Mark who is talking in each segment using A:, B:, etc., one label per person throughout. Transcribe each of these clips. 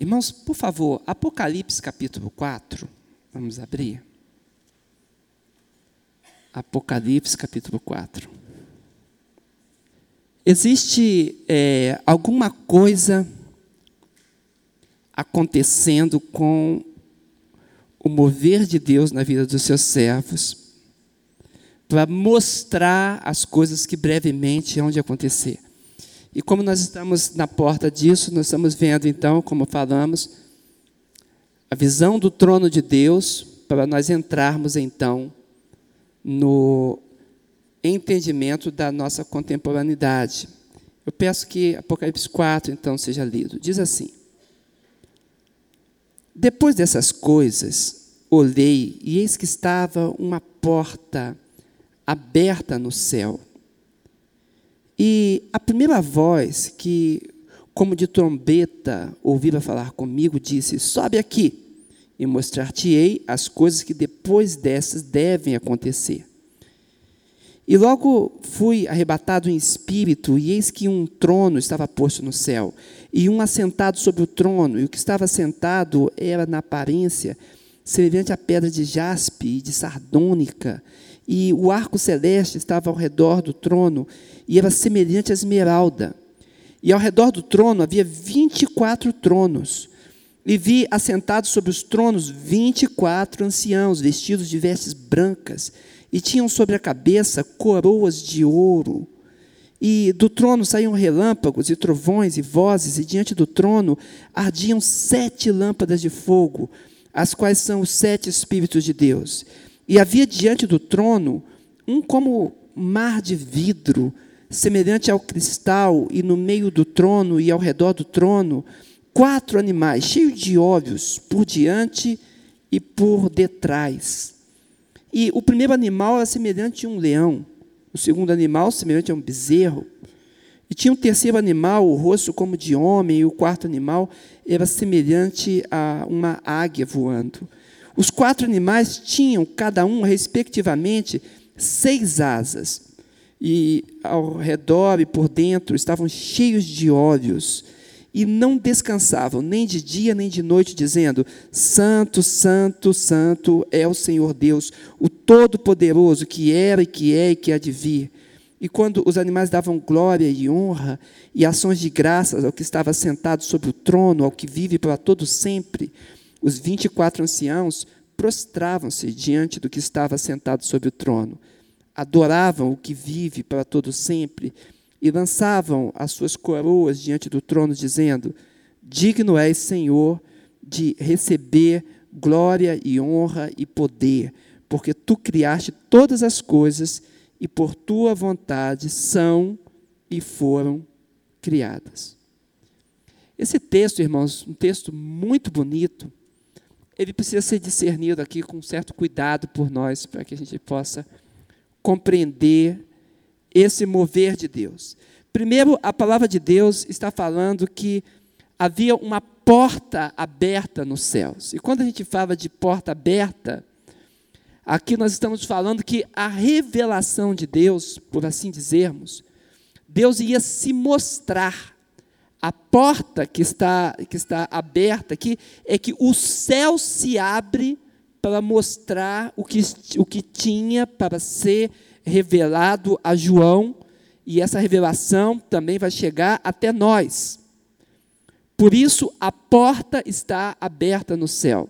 A: Irmãos, por favor, Apocalipse capítulo 4. Vamos abrir. Apocalipse capítulo 4. Existe é, alguma coisa acontecendo com o mover de Deus na vida dos seus servos para mostrar as coisas que brevemente hão de acontecer. E como nós estamos na porta disso, nós estamos vendo então, como falamos, a visão do trono de Deus para nós entrarmos então no entendimento da nossa contemporaneidade. Eu peço que Apocalipse 4 então seja lido. Diz assim: Depois dessas coisas, olhei e eis que estava uma porta aberta no céu. E a primeira voz que, como de trombeta, ouvira falar comigo, disse: Sobe aqui e mostrar-te-ei as coisas que depois dessas devem acontecer. E logo fui arrebatado em espírito, e eis que um trono estava posto no céu, e um assentado sobre o trono, e o que estava sentado era na aparência semelhante à pedra de jaspe e de sardônica, e o arco celeste estava ao redor do trono, e era semelhante à esmeralda. E ao redor do trono havia vinte e quatro tronos, e vi assentados sobre os tronos vinte e quatro anciãos, vestidos de vestes brancas, e tinham sobre a cabeça coroas de ouro. E do trono saíam relâmpagos e trovões e vozes, e diante do trono ardiam sete lâmpadas de fogo, as quais são os sete Espíritos de Deus. E havia diante do trono um como mar de vidro, semelhante ao cristal, e no meio do trono e ao redor do trono, quatro animais cheios de olhos por diante e por detrás. E o primeiro animal era semelhante a um leão, o segundo animal semelhante a um bezerro. E tinha um terceiro animal, o rosto como de homem, e o quarto animal era semelhante a uma águia voando. Os quatro animais tinham, cada um, respectivamente, seis asas, e ao redor e por dentro estavam cheios de olhos e não descansavam, nem de dia nem de noite, dizendo: Santo, Santo, Santo é o Senhor Deus, o Todo-Poderoso, que era e que é e que há de vir. E quando os animais davam glória e honra e ações de graças ao que estava sentado sobre o trono, ao que vive para todo sempre, os vinte e quatro anciãos prostravam-se diante do que estava sentado sobre o trono, adoravam o que vive para todo sempre e lançavam as suas coroas diante do trono, dizendo: Digno és, Senhor, de receber glória e honra e poder, porque tu criaste todas as coisas e por tua vontade são e foram criadas. Esse texto, irmãos, um texto muito bonito, ele precisa ser discernido aqui com certo cuidado por nós, para que a gente possa compreender esse mover de Deus. Primeiro, a palavra de Deus está falando que havia uma porta aberta nos céus. E quando a gente fala de porta aberta, aqui nós estamos falando que a revelação de Deus, por assim dizermos, Deus ia se mostrar. A porta que está, que está aberta aqui é que o céu se abre para mostrar o que, o que tinha para ser revelado a João, e essa revelação também vai chegar até nós. Por isso, a porta está aberta no céu.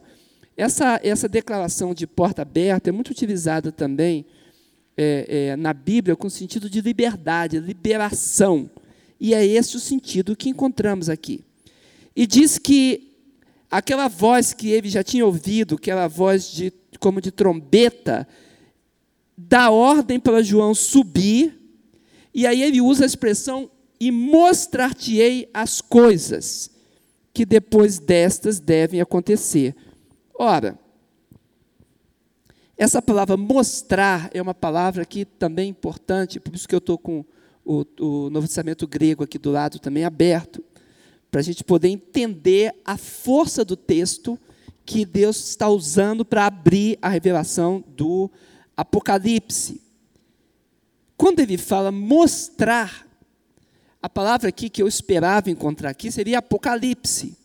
A: Essa, essa declaração de porta aberta é muito utilizada também é, é, na Bíblia com o sentido de liberdade, liberação. E é esse o sentido que encontramos aqui. E diz que aquela voz que ele já tinha ouvido, aquela voz de, como de trombeta, dá ordem para João subir, e aí ele usa a expressão e mostrar-te-ei as coisas que depois destas devem acontecer. Ora, essa palavra mostrar é uma palavra que também é importante, por isso que eu estou com o, o Novo Testamento grego aqui do lado também aberto, para a gente poder entender a força do texto que Deus está usando para abrir a revelação do Apocalipse. Quando ele fala mostrar, a palavra aqui que eu esperava encontrar aqui seria Apocalipse.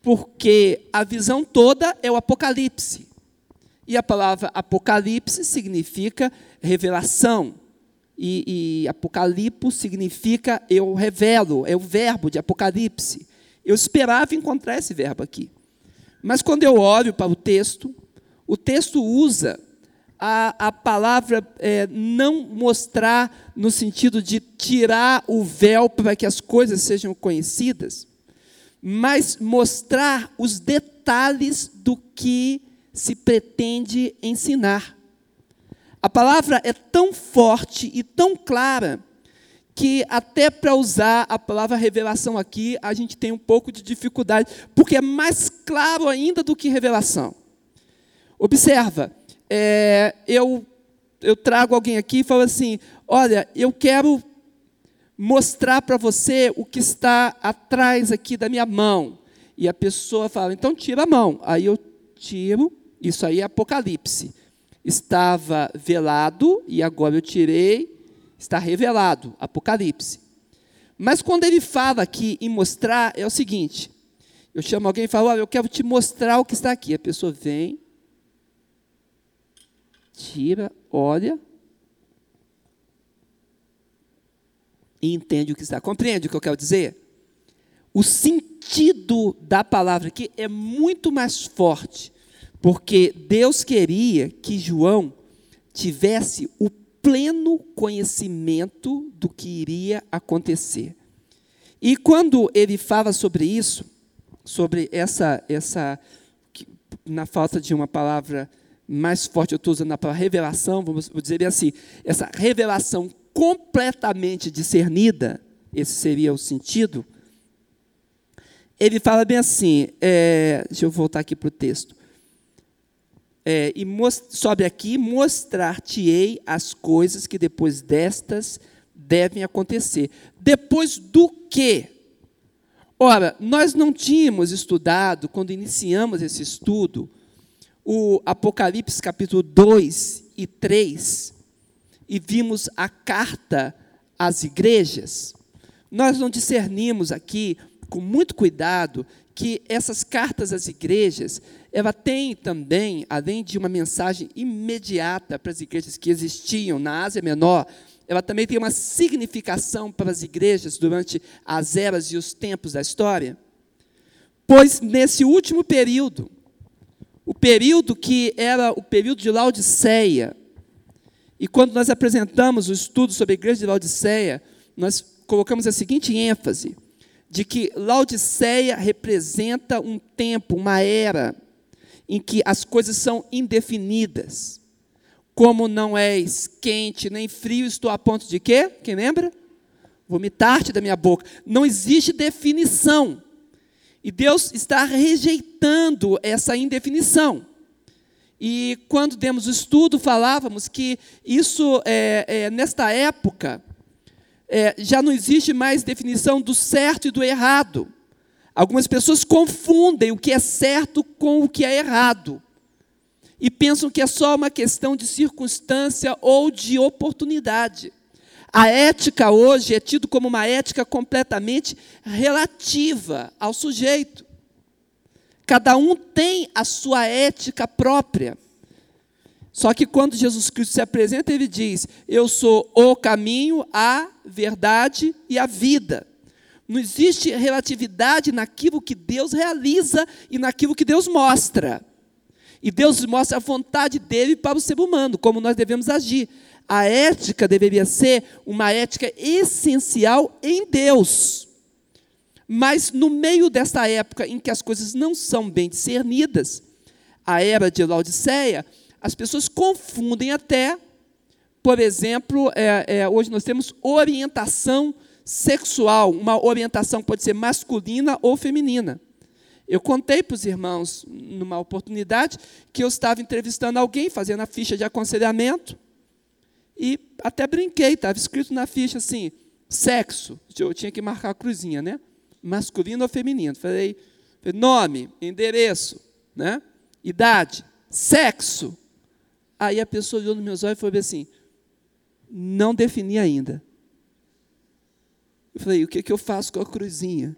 A: porque a visão toda é o Apocalipse. E a palavra Apocalipse significa revelação. E, e significa eu revelo, é o verbo de Apocalipse. Eu esperava encontrar esse verbo aqui. Mas quando eu olho para o texto, o texto usa a, a palavra é, não mostrar no sentido de tirar o véu para que as coisas sejam conhecidas, mas mostrar os detalhes do que se pretende ensinar. A palavra é tão forte e tão clara que até para usar a palavra revelação aqui, a gente tem um pouco de dificuldade, porque é mais claro ainda do que revelação. Observa, é, eu, eu trago alguém aqui e falo assim: olha, eu quero mostrar para você o que está atrás aqui da minha mão. E a pessoa fala, então tira a mão. Aí eu tiro, isso aí é Apocalipse. Estava velado e agora eu tirei, está revelado, Apocalipse. Mas quando ele fala aqui em mostrar, é o seguinte: eu chamo alguém e falo, olha, eu quero te mostrar o que está aqui. A pessoa vem, tira, olha e entende o que está. Compreende o que eu quero dizer? O sentido da palavra aqui é muito mais forte, porque Deus queria que João tivesse o pleno conhecimento do que iria acontecer. E quando ele fala sobre isso, sobre essa, essa na falta de uma palavra mais forte, eu estou usando a palavra revelação, vamos dizer assim, essa revelação completamente discernida, esse seria o sentido, ele fala bem assim, é, deixa eu voltar aqui para o texto, é, e sobe aqui, mostrar-te-ei as coisas que depois destas devem acontecer. Depois do quê? Ora, nós não tínhamos estudado, quando iniciamos esse estudo, o Apocalipse capítulo 2 e 3 e vimos a carta às igrejas, nós não discernimos aqui, com muito cuidado, que essas cartas às igrejas, ela tem também, além de uma mensagem imediata para as igrejas que existiam na Ásia Menor, ela também tem uma significação para as igrejas durante as eras e os tempos da história. Pois nesse último período, o período que era o período de Laodiceia. E quando nós apresentamos o estudo sobre a igreja de Laodiceia, nós colocamos a seguinte ênfase: de que Laodiceia representa um tempo, uma era, em que as coisas são indefinidas. Como não és quente nem frio, estou a ponto de quê? Quem lembra? Vomitar-te da minha boca. Não existe definição. E Deus está rejeitando essa indefinição. E quando demos o estudo, falávamos que isso, é, é, nesta época, é, já não existe mais definição do certo e do errado. Algumas pessoas confundem o que é certo com o que é errado. E pensam que é só uma questão de circunstância ou de oportunidade. A ética hoje é tido como uma ética completamente relativa ao sujeito. Cada um tem a sua ética própria. Só que quando Jesus Cristo se apresenta, ele diz: Eu sou o caminho, a verdade e a vida. Não existe relatividade naquilo que Deus realiza e naquilo que Deus mostra. E Deus mostra a vontade dele para o ser humano, como nós devemos agir a ética deveria ser uma ética essencial em Deus. Mas no meio dessa época em que as coisas não são bem discernidas, a era de Laodiceia, as pessoas confundem até, por exemplo, é, é, hoje nós temos orientação sexual, uma orientação pode ser masculina ou feminina. Eu contei para os irmãos, numa oportunidade, que eu estava entrevistando alguém, fazendo a ficha de aconselhamento, e até brinquei, estava escrito na ficha assim, sexo. Eu tinha que marcar a cruzinha, né? Masculino ou feminino. Falei, nome, endereço, né? idade, sexo. Aí a pessoa olhou nos meus olhos e falou assim, não defini ainda. Eu falei, o que, que eu faço com a cruzinha?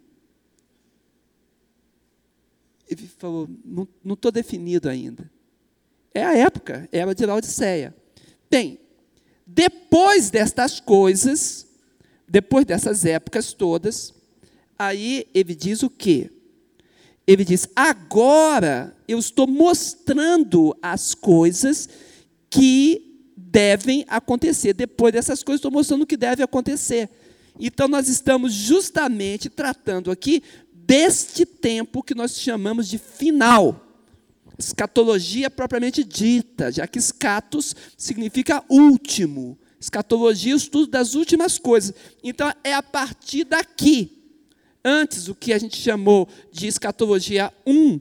A: ele falou: não estou definido ainda. É a época, era de Laodiceia. Bem, depois destas coisas, depois dessas épocas todas, aí ele diz o quê? Ele diz: agora eu estou mostrando as coisas que devem acontecer. Depois dessas coisas, estou mostrando o que deve acontecer. Então, nós estamos justamente tratando aqui deste tempo que nós chamamos de final. Escatologia propriamente dita, já que escatos significa último. Escatologia, o estudo das últimas coisas. Então, é a partir daqui. Antes, o que a gente chamou de escatologia 1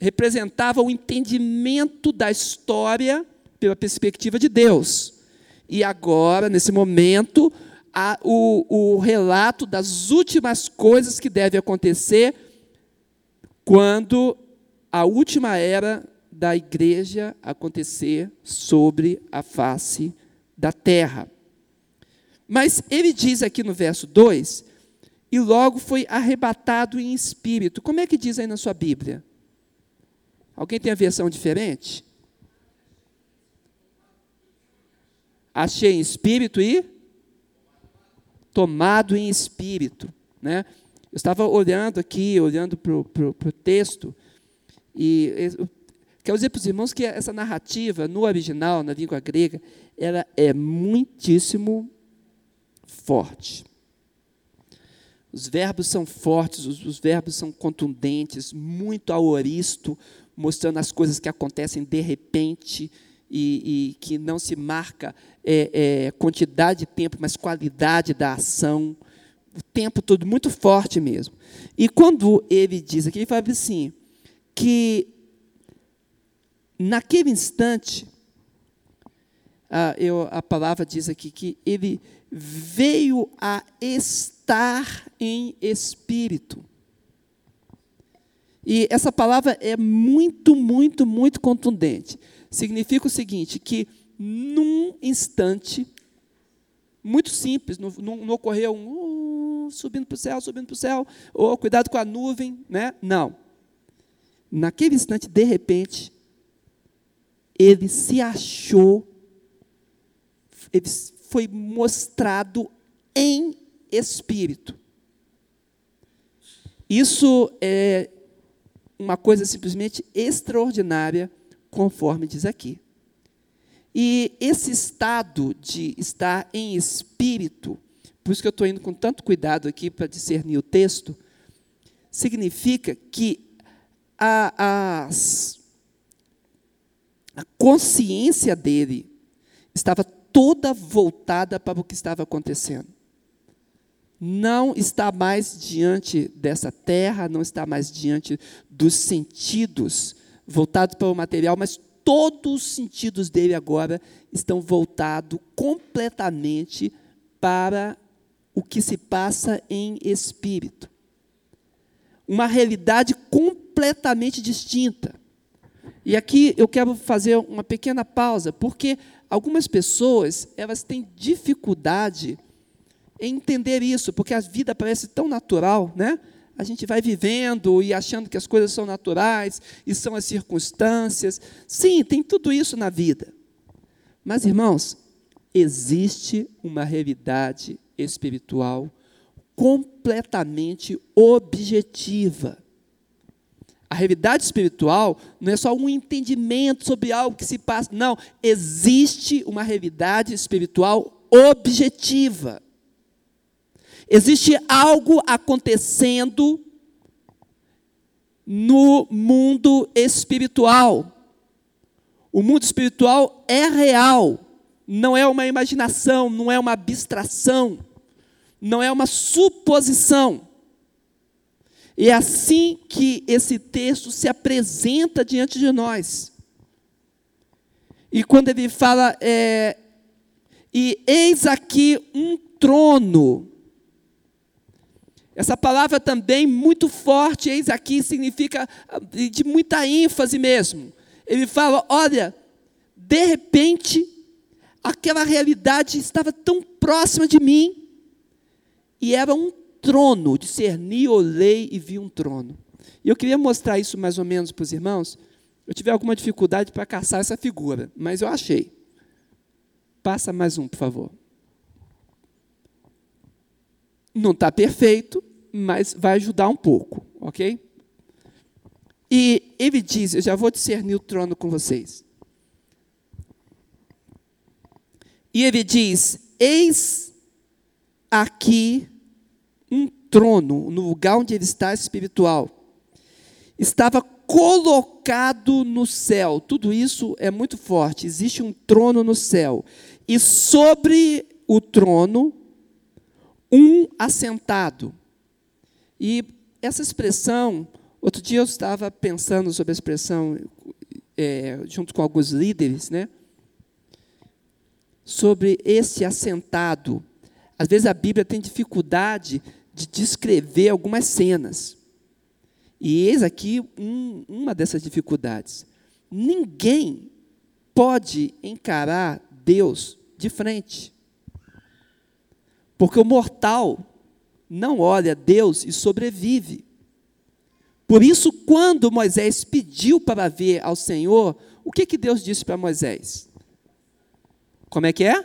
A: representava o entendimento da história pela perspectiva de Deus. E agora, nesse momento, a, o, o relato das últimas coisas que devem acontecer quando a última era da igreja acontecer sobre a face da terra. Mas ele diz aqui no verso 2: e logo foi arrebatado em espírito. Como é que diz aí na sua Bíblia? Alguém tem a versão diferente? Achei em espírito e tomado em espírito. Né? Eu estava olhando aqui, olhando para o texto, e eu quero dizer para os irmãos que essa narrativa, no original, na língua grega, ela é muitíssimo forte. Os verbos são fortes, os, os, verbos são contundentes, muito aoristo, mostrando as coisas que acontecem de repente e, e que não se marca é, é, quantidade de tempo, mas qualidade da ação. O tempo todo muito forte mesmo. E quando ele diz aqui, ele fala assim, que naquele instante, a, eu, a palavra diz aqui que ele veio a estar em espírito. E essa palavra é muito, muito, muito contundente. Significa o seguinte: que num instante, muito simples, não, ocorreu um uh, subindo para o céu, subindo para o céu, ou cuidado com a nuvem, né? Não. Naquele instante, de repente, ele se achou, ele foi mostrado em espírito. Isso é uma coisa simplesmente extraordinária, conforme diz aqui. E esse estado de estar em espírito, por isso que eu estou indo com tanto cuidado aqui para discernir o texto, significa que a, a consciência dele estava toda voltada para o que estava acontecendo. Não está mais diante dessa terra, não está mais diante dos sentidos voltados para o material, mas todos os sentidos dele agora estão voltados completamente para o que se passa em espírito. Uma realidade completamente distinta. E aqui eu quero fazer uma pequena pausa, porque algumas pessoas, elas têm dificuldade em entender isso, porque a vida parece tão natural, né? A gente vai vivendo e achando que as coisas são naturais e são as circunstâncias. Sim, tem tudo isso na vida. Mas, irmãos, existe uma realidade espiritual completamente objetiva. A realidade espiritual não é só um entendimento sobre algo que se passa. Não, existe uma realidade espiritual objetiva. Existe algo acontecendo no mundo espiritual. O mundo espiritual é real, não é uma imaginação, não é uma abstração, não é uma suposição. E é assim que esse texto se apresenta diante de nós. E quando ele fala, é, e eis aqui um trono. Essa palavra também muito forte, eis aqui, significa de muita ênfase mesmo. Ele fala: olha, de repente, aquela realidade estava tão próxima de mim, e era um trono, discerni, olhei e vi um trono. E eu queria mostrar isso mais ou menos para os irmãos. Eu tive alguma dificuldade para caçar essa figura, mas eu achei. Passa mais um, por favor. Não está perfeito, mas vai ajudar um pouco, ok? E ele diz: Eu já vou discernir o trono com vocês. E ele diz: Eis aqui um trono, no lugar onde ele está espiritual. Estava colocado no céu. Tudo isso é muito forte. Existe um trono no céu. E sobre o trono, um assentado. E essa expressão, outro dia eu estava pensando sobre a expressão, é, junto com alguns líderes, né? Sobre esse assentado. Às vezes a Bíblia tem dificuldade de descrever algumas cenas. E eis aqui um, uma dessas dificuldades. Ninguém pode encarar Deus de frente. Porque o mortal não olha Deus e sobrevive. Por isso, quando Moisés pediu para ver ao Senhor, o que, que Deus disse para Moisés? Como é que é?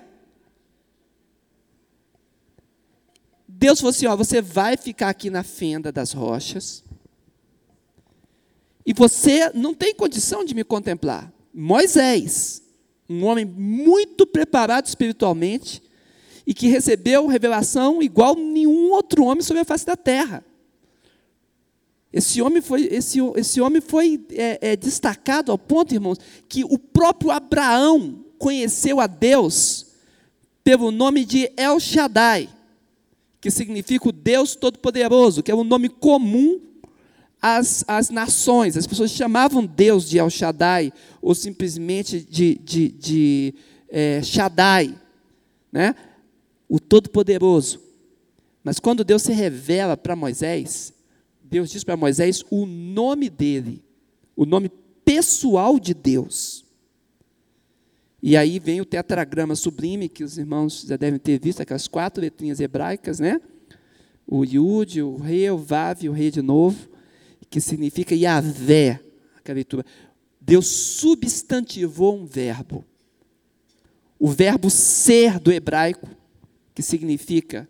A: Deus falou assim: ó, você vai ficar aqui na fenda das rochas, e você não tem condição de me contemplar. Moisés, um homem muito preparado espiritualmente, e que recebeu revelação igual nenhum outro homem sobre a face da terra. Esse homem foi, esse, esse homem foi é, é, destacado ao ponto, irmãos, que o próprio Abraão conheceu a Deus pelo nome de El Shaddai, que significa o Deus Todo-Poderoso, que é um nome comum às, às nações. As pessoas chamavam Deus de El Shaddai, ou simplesmente de, de, de é, Shaddai. Né? O Todo-Poderoso. Mas quando Deus se revela para Moisés, Deus diz para Moisés o nome dele, o nome pessoal de Deus. E aí vem o tetragrama sublime, que os irmãos já devem ter visto, aquelas quatro letrinhas hebraicas, né? O Yud, o Rei, o Vav, o Rei de novo, que significa Yahvé, aquela leitura. Deus substantivou um verbo. O verbo ser do hebraico que significa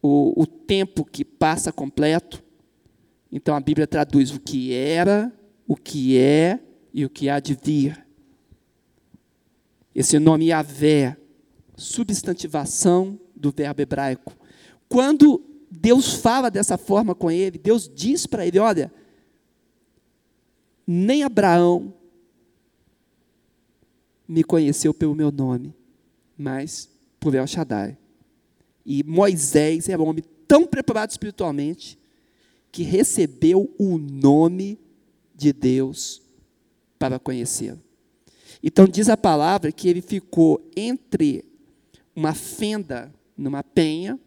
A: o, o tempo que passa completo. Então a Bíblia traduz o que era, o que é e o que há de vir. Esse nome Yahvé, substantivação do verbo hebraico. Quando Deus fala dessa forma com ele, Deus diz para ele: olha, nem Abraão me conheceu pelo meu nome, mas por El Shaddai. E Moisés era um homem tão preparado espiritualmente que recebeu o nome de Deus para conhecê-lo. Então diz a palavra que ele ficou entre uma fenda numa penha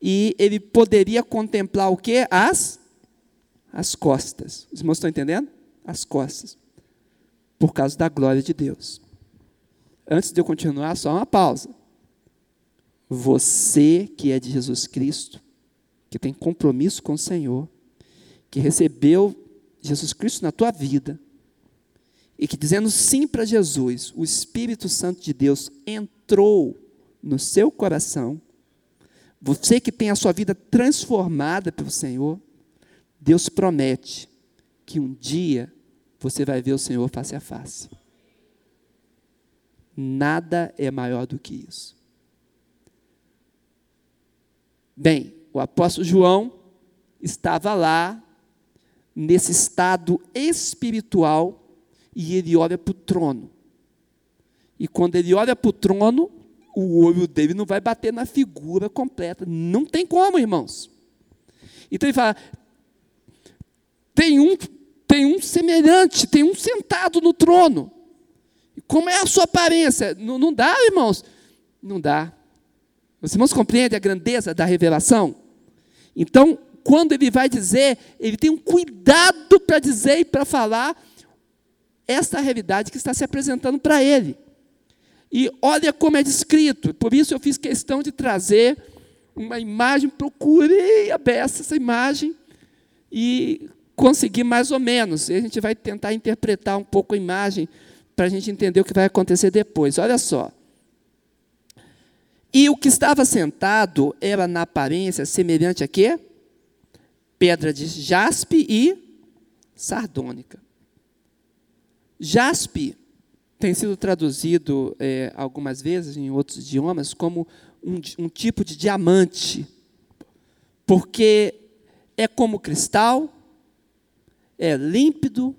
A: e ele poderia contemplar o que? As as costas. Os irmãos estão entendendo? As costas. Por causa da glória de Deus. Antes de eu continuar, só uma pausa. Você que é de Jesus Cristo, que tem compromisso com o Senhor, que recebeu Jesus Cristo na tua vida, e que dizendo sim para Jesus, o Espírito Santo de Deus entrou no seu coração, você que tem a sua vida transformada pelo Senhor, Deus promete que um dia você vai ver o Senhor face a face. Nada é maior do que isso. Bem, o apóstolo João estava lá, nesse estado espiritual, e ele olha para o trono. E quando ele olha para o trono, o olho dele não vai bater na figura completa. Não tem como, irmãos. Então ele fala: tem um, tem um semelhante, tem um sentado no trono. Como é a sua aparência? Não, não dá, irmãos? Não dá. Os irmãos compreendem a grandeza da revelação? Então, quando ele vai dizer, ele tem um cuidado para dizer e para falar esta realidade que está se apresentando para ele. E olha como é descrito, por isso eu fiz questão de trazer uma imagem, procurei a beça essa imagem, e conseguir mais ou menos. E a gente vai tentar interpretar um pouco a imagem para a gente entender o que vai acontecer depois. Olha só. E o que estava sentado era na aparência semelhante a quê? Pedra de jaspe e sardônica. Jaspe tem sido traduzido é, algumas vezes em outros idiomas como um, um tipo de diamante, porque é como cristal, é límpido,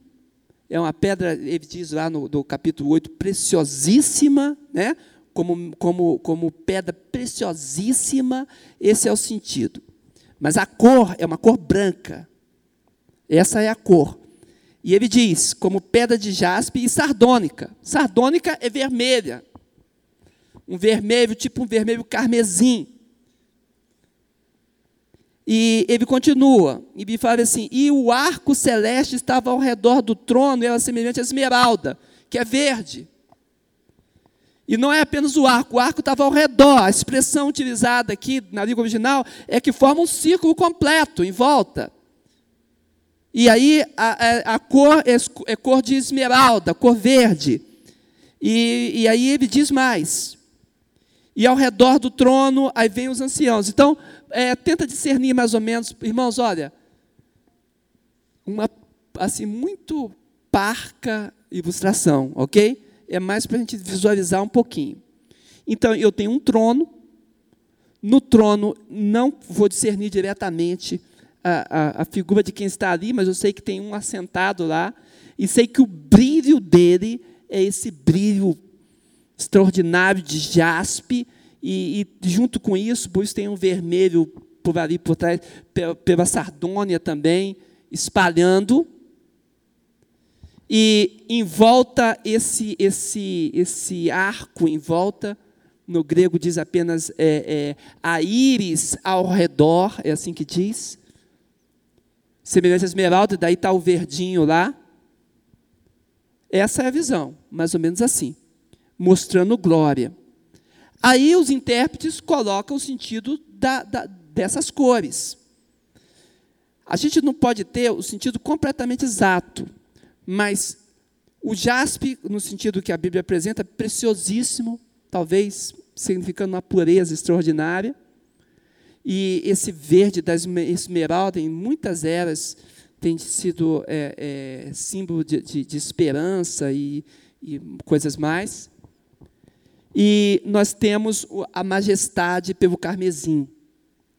A: é uma pedra, ele diz lá no, no capítulo 8, preciosíssima, né? como, como, como pedra preciosíssima, esse é o sentido. Mas a cor é uma cor branca. Essa é a cor. E ele diz, como pedra de jaspe e sardônica. Sardônica é vermelha. Um vermelho, tipo um vermelho carmesim. E ele continua, e me fala assim: e o arco celeste estava ao redor do trono, e era semelhante à esmeralda, que é verde. E não é apenas o arco, o arco estava ao redor. A expressão utilizada aqui na língua original é que forma um círculo completo em volta. E aí a, a, a cor é, é, cor de esmeralda, cor verde. E, e aí ele diz mais. E ao redor do trono, aí vem os anciãos. Então, é, tenta discernir mais ou menos, irmãos, olha, uma assim muito parca ilustração, ok? É mais para a gente visualizar um pouquinho. Então, eu tenho um trono. No trono, não vou discernir diretamente a, a, a figura de quem está ali, mas eu sei que tem um assentado lá. E sei que o brilho dele é esse brilho extraordinário de jaspe e, e, junto com isso, por isso tem um vermelho por ali por trás, pela, Sardônia também, espalhando. E em volta, esse, esse, esse arco em volta, no grego diz apenas é, é, a íris ao redor, é assim que diz. Semelhante à esmeralda, daí está o verdinho lá. Essa é a visão, mais ou menos assim, mostrando glória. Aí os intérpretes colocam o sentido da, da, dessas cores. A gente não pode ter o sentido completamente exato, mas o jaspe, no sentido que a Bíblia apresenta, preciosíssimo, talvez significando uma pureza extraordinária. E esse verde da esmeralda, em muitas eras, tem sido é, é, símbolo de, de, de esperança e, e coisas mais. E nós temos a majestade pelo carmesim.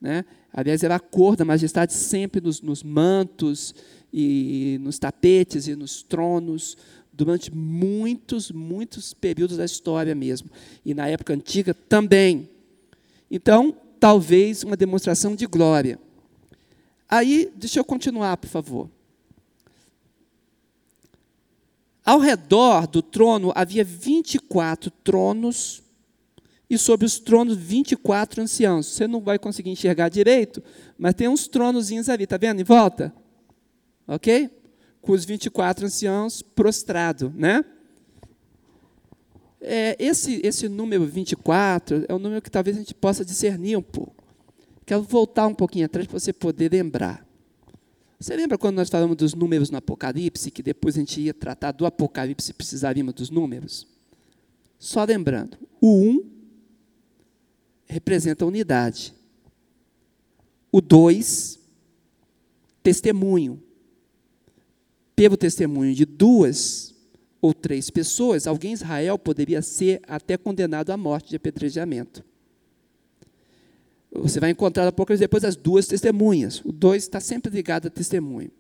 A: Né? Aliás, era a cor da majestade sempre nos, nos mantos, e nos tapetes e nos tronos, durante muitos, muitos períodos da história mesmo. E na época antiga também. Então, talvez uma demonstração de glória. Aí, deixa eu continuar, por favor. Ao redor do trono havia 24 tronos, e sobre os tronos 24 anciãos. Você não vai conseguir enxergar direito, mas tem uns tronozinhos ali, está vendo? Em volta? Ok? Com os 24 anciãos prostrados, né? É, esse, esse número 24 é um número que talvez a gente possa discernir um pouco. Quero voltar um pouquinho atrás para você poder lembrar. Você lembra quando nós falamos dos números no Apocalipse, que depois a gente ia tratar do Apocalipse e precisaríamos dos números? Só lembrando, o 1 representa unidade. O 2, testemunho. Pelo testemunho de duas ou três pessoas, alguém em Israel poderia ser até condenado à morte de apedrejamento. Você vai encontrar Apocalipse depois as duas testemunhas. O dois está sempre ligado a testemunho.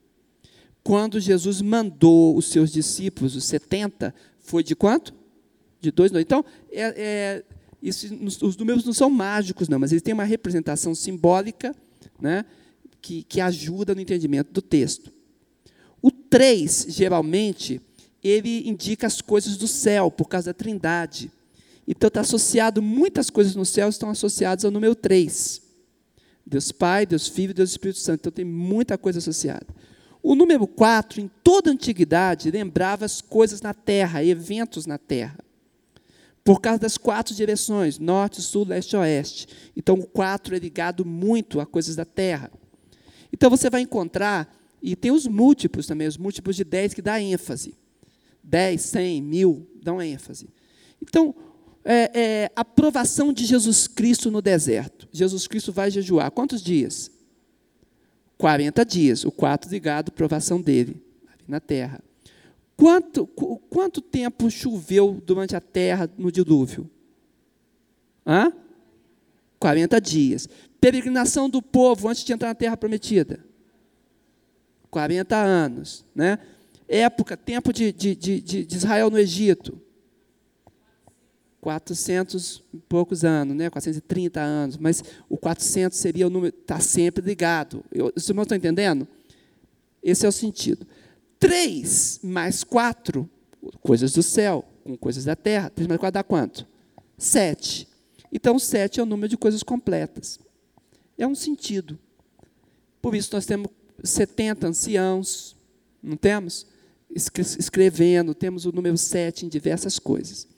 A: Quando Jesus mandou os seus discípulos, os 70, foi de quanto? De dois, não. Então, é, é, isso, os números não são mágicos, não, mas eles têm uma representação simbólica né, que, que ajuda no entendimento do texto. O 3, geralmente, ele indica as coisas do céu, por causa da trindade. Então está associado, muitas coisas no céu estão associadas ao número 3. Deus Pai, Deus Filho Deus Espírito Santo. Então tem muita coisa associada. O número 4, em toda a antiguidade, lembrava as coisas na terra, eventos na terra. Por causa das quatro direções, norte, sul, leste e oeste. Então o 4 é ligado muito a coisas da terra. Então você vai encontrar E tem os múltiplos também, os múltiplos de 10 que dá ênfase. 10, 100, mil, dão ênfase. Então, é, é, a provação de Jesus Cristo no deserto. Jesus Cristo vai jejuar. Quantos dias? 40 dias. O quarto ligado, provação dele na terra. Quanto, quanto tempo choveu durante a terra no dilúvio? Hã? 40 dias. Peregrinação do povo antes de entrar na terra prometida. 40 anos. Né? Época, tempo de, de, de, de Israel no Egito. 400 e poucos anos, né? 430 anos, mas o 400 seria o número, está sempre ligado. Eu, os irmãos estão entendendo? Esse é o sentido. 3 mais 4, coisas do céu, com coisas da terra. 3 mais 4 dá quanto? 7. Então, 7 é o número de coisas completas. É um sentido. Por isso, nós temos 70 anciãos, não temos? Escrevendo, temos o número 7 em diversas coisas.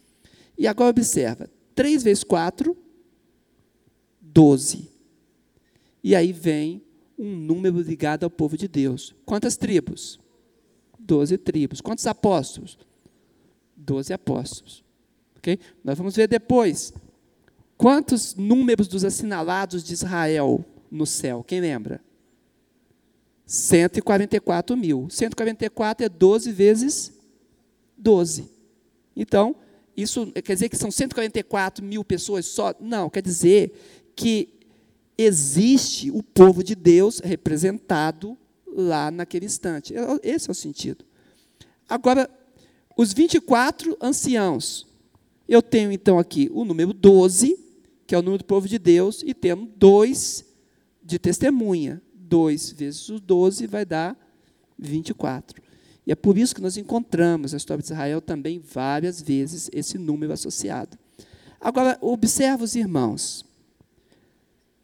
A: E agora observa: 3 vezes 4, 12. E aí vem um número ligado ao povo de Deus. Quantas tribos? Doze tribos. Quantos apóstolos? Doze apóstolos. Okay? Nós vamos ver depois. Quantos números dos assinalados de Israel no céu? Quem lembra? 144 mil. 144 é 12 vezes 12. Então, isso quer dizer que são 144 mil pessoas só? Não, quer dizer que existe o povo de Deus representado lá naquele instante. Esse é o sentido. Agora, os 24 anciãos. Eu tenho então aqui o número 12, que é o número do povo de Deus, e temos dois de testemunha. 2 vezes o 12 vai dar 24. E é por isso que nós encontramos na história de Israel também várias vezes esse número associado. Agora, observa os irmãos.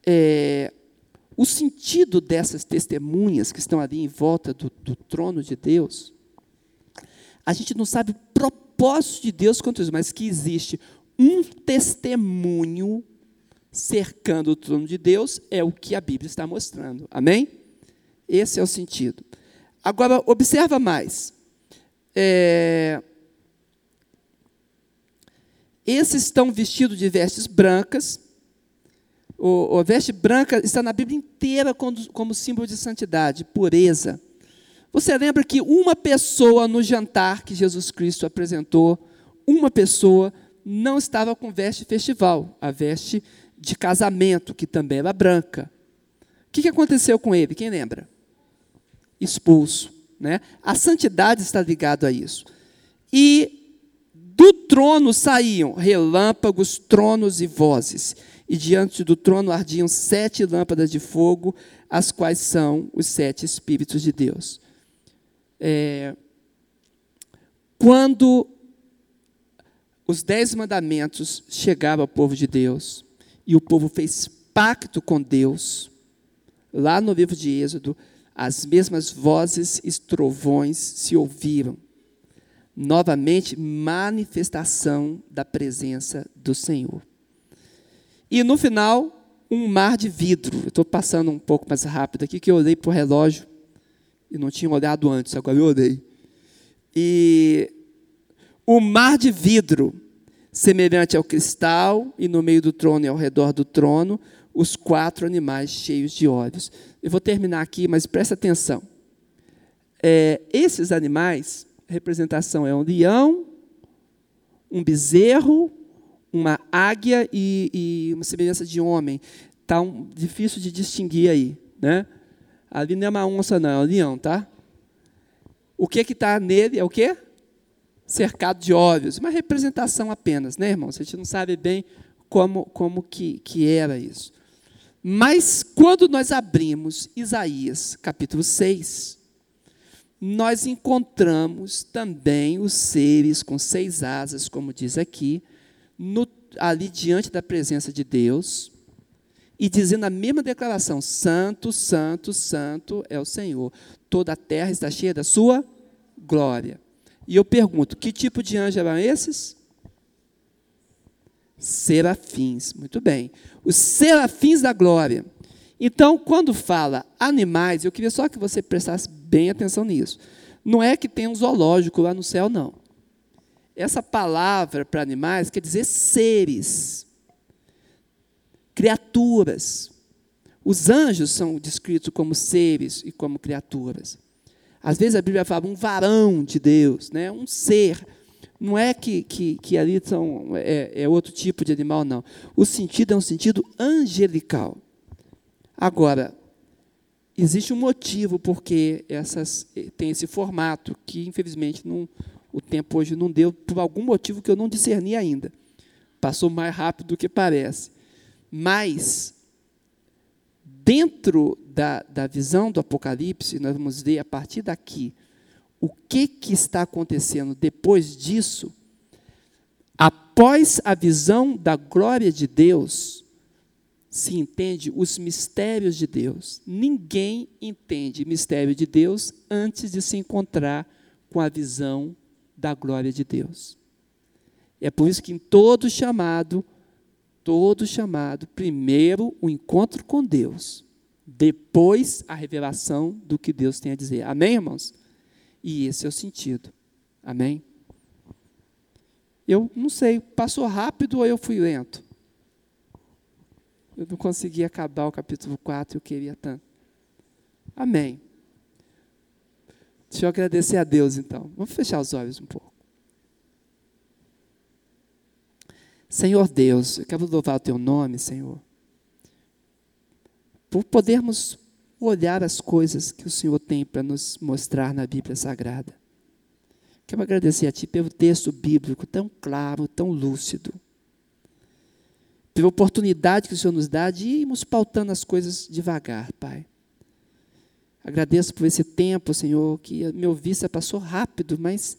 A: É, o sentido dessas testemunhas que estão ali em volta do, do, trono de Deus, a gente não sabe o propósito de Deus quanto isso, mas que existe um testemunho cercando o trono de Deus, é o que a Bíblia está mostrando. Amém? Esse é o sentido. Agora, observa mais. É, esses estão vestidos de vestes brancas. O, a veste branca está na Bíblia inteira como, como símbolo de santidade, pureza. Você lembra que uma pessoa no jantar que Jesus Cristo apresentou, uma pessoa não estava com veste festival, a veste de casamento, que também era branca. O que aconteceu com ele? Quem lembra? Expulso. Né? A santidade está ligada a isso. E do trono saíam relâmpagos, tronos e vozes. E diante do trono ardiam sete lâmpadas de fogo, as quais são os sete Espíritos de Deus. É, quando os dez mandamentos chegaram ao povo de Deus, e o povo fez pacto com Deus, lá no livro de Êxodo, as mesmas vozes e trovões se ouviram. Novamente, manifestação da presença do Senhor. E no final, um mar de vidro. Estou passando um pouco mais rápido aqui, que eu olhei para o relógio e não tinha olhado antes, agora eu olhei. E o mar de vidro, semelhante ao cristal, e no meio do trono e ao redor do trono, os quatro animais cheios de olhos. Eu vou terminar aqui, mas presta atenção. É, esses animais, representação é um leão, um bezerro, uma águia e, e uma semelhança de homem. Está um, difícil de distinguir aí. Né? Ali não é uma onça, não, é um leão, tá? O que está nele é o quê? Cercado de olhos. Uma representação apenas, né, irmãos? A gente não sabe bem como, como que, que era isso. Mas quando nós abrimos Isaías capítulo 6, nós encontramos também os seres com seis asas, como diz aqui, no, ali diante da presença de Deus, e dizendo a mesma declaração: Santo, Santo, Santo é o Senhor. Toda a terra está cheia da sua glória. E eu pergunto: que tipo de anjo eram esses? Serafins. Muito bem. Os serafins da glória. Então, quando fala animais, eu queria só que você prestasse bem atenção nisso. Não é que tem um zoológico lá no céu, não. Essa palavra para animais quer dizer seres, criaturas. Os anjos são descritos como seres e como criaturas. Às vezes a Bíblia fala um varão de Deus, né? um ser. Não é que, que, que ali são, é, é outro tipo de animal, não. O sentido é um sentido angelical. Agora, existe um motivo porque essas tem esse formato que infelizmente não, o tempo hoje não deu por algum motivo que eu não discerni ainda. Passou mais rápido do que parece. Mas dentro da, da visão do Apocalipse, nós vamos ver a partir daqui o que, que está acontecendo depois disso. Após a visão da glória de Deus, se entende os mistérios de Deus. Ninguém entende mistério de Deus antes de se encontrar com a visão da glória de Deus. É por isso que em todo chamado todo chamado, primeiro o encontro com Deus, depois a revelação do que Deus tem a dizer. Amém, irmãos? E esse é o sentido. Amém? Eu não sei, passou rápido ou eu fui lento? Eu não consegui acabar o capítulo 4, eu queria tanto. Amém. Deixa eu agradecer a Deus então. Vamos fechar os olhos um pouco. Senhor Deus, eu quero louvar o teu nome, Senhor, por podermos olhar as coisas que o Senhor tem para nos mostrar na Bíblia Sagrada. Quero agradecer a Ti pelo texto bíblico tão claro, tão lúcido, pela oportunidade que o Senhor nos dá de irmos pautando as coisas devagar, Pai. Agradeço por esse tempo, Senhor, que a minha vista passou rápido, mas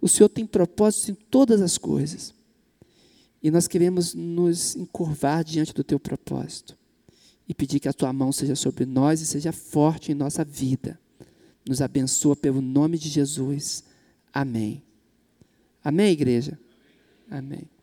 A: o Senhor tem propósito em todas as coisas. E nós queremos nos encurvar diante do teu propósito e pedir que a tua mão seja sobre nós e seja forte em nossa vida. Nos abençoa pelo nome de Jesus. Amém. Amém, igreja? Amém.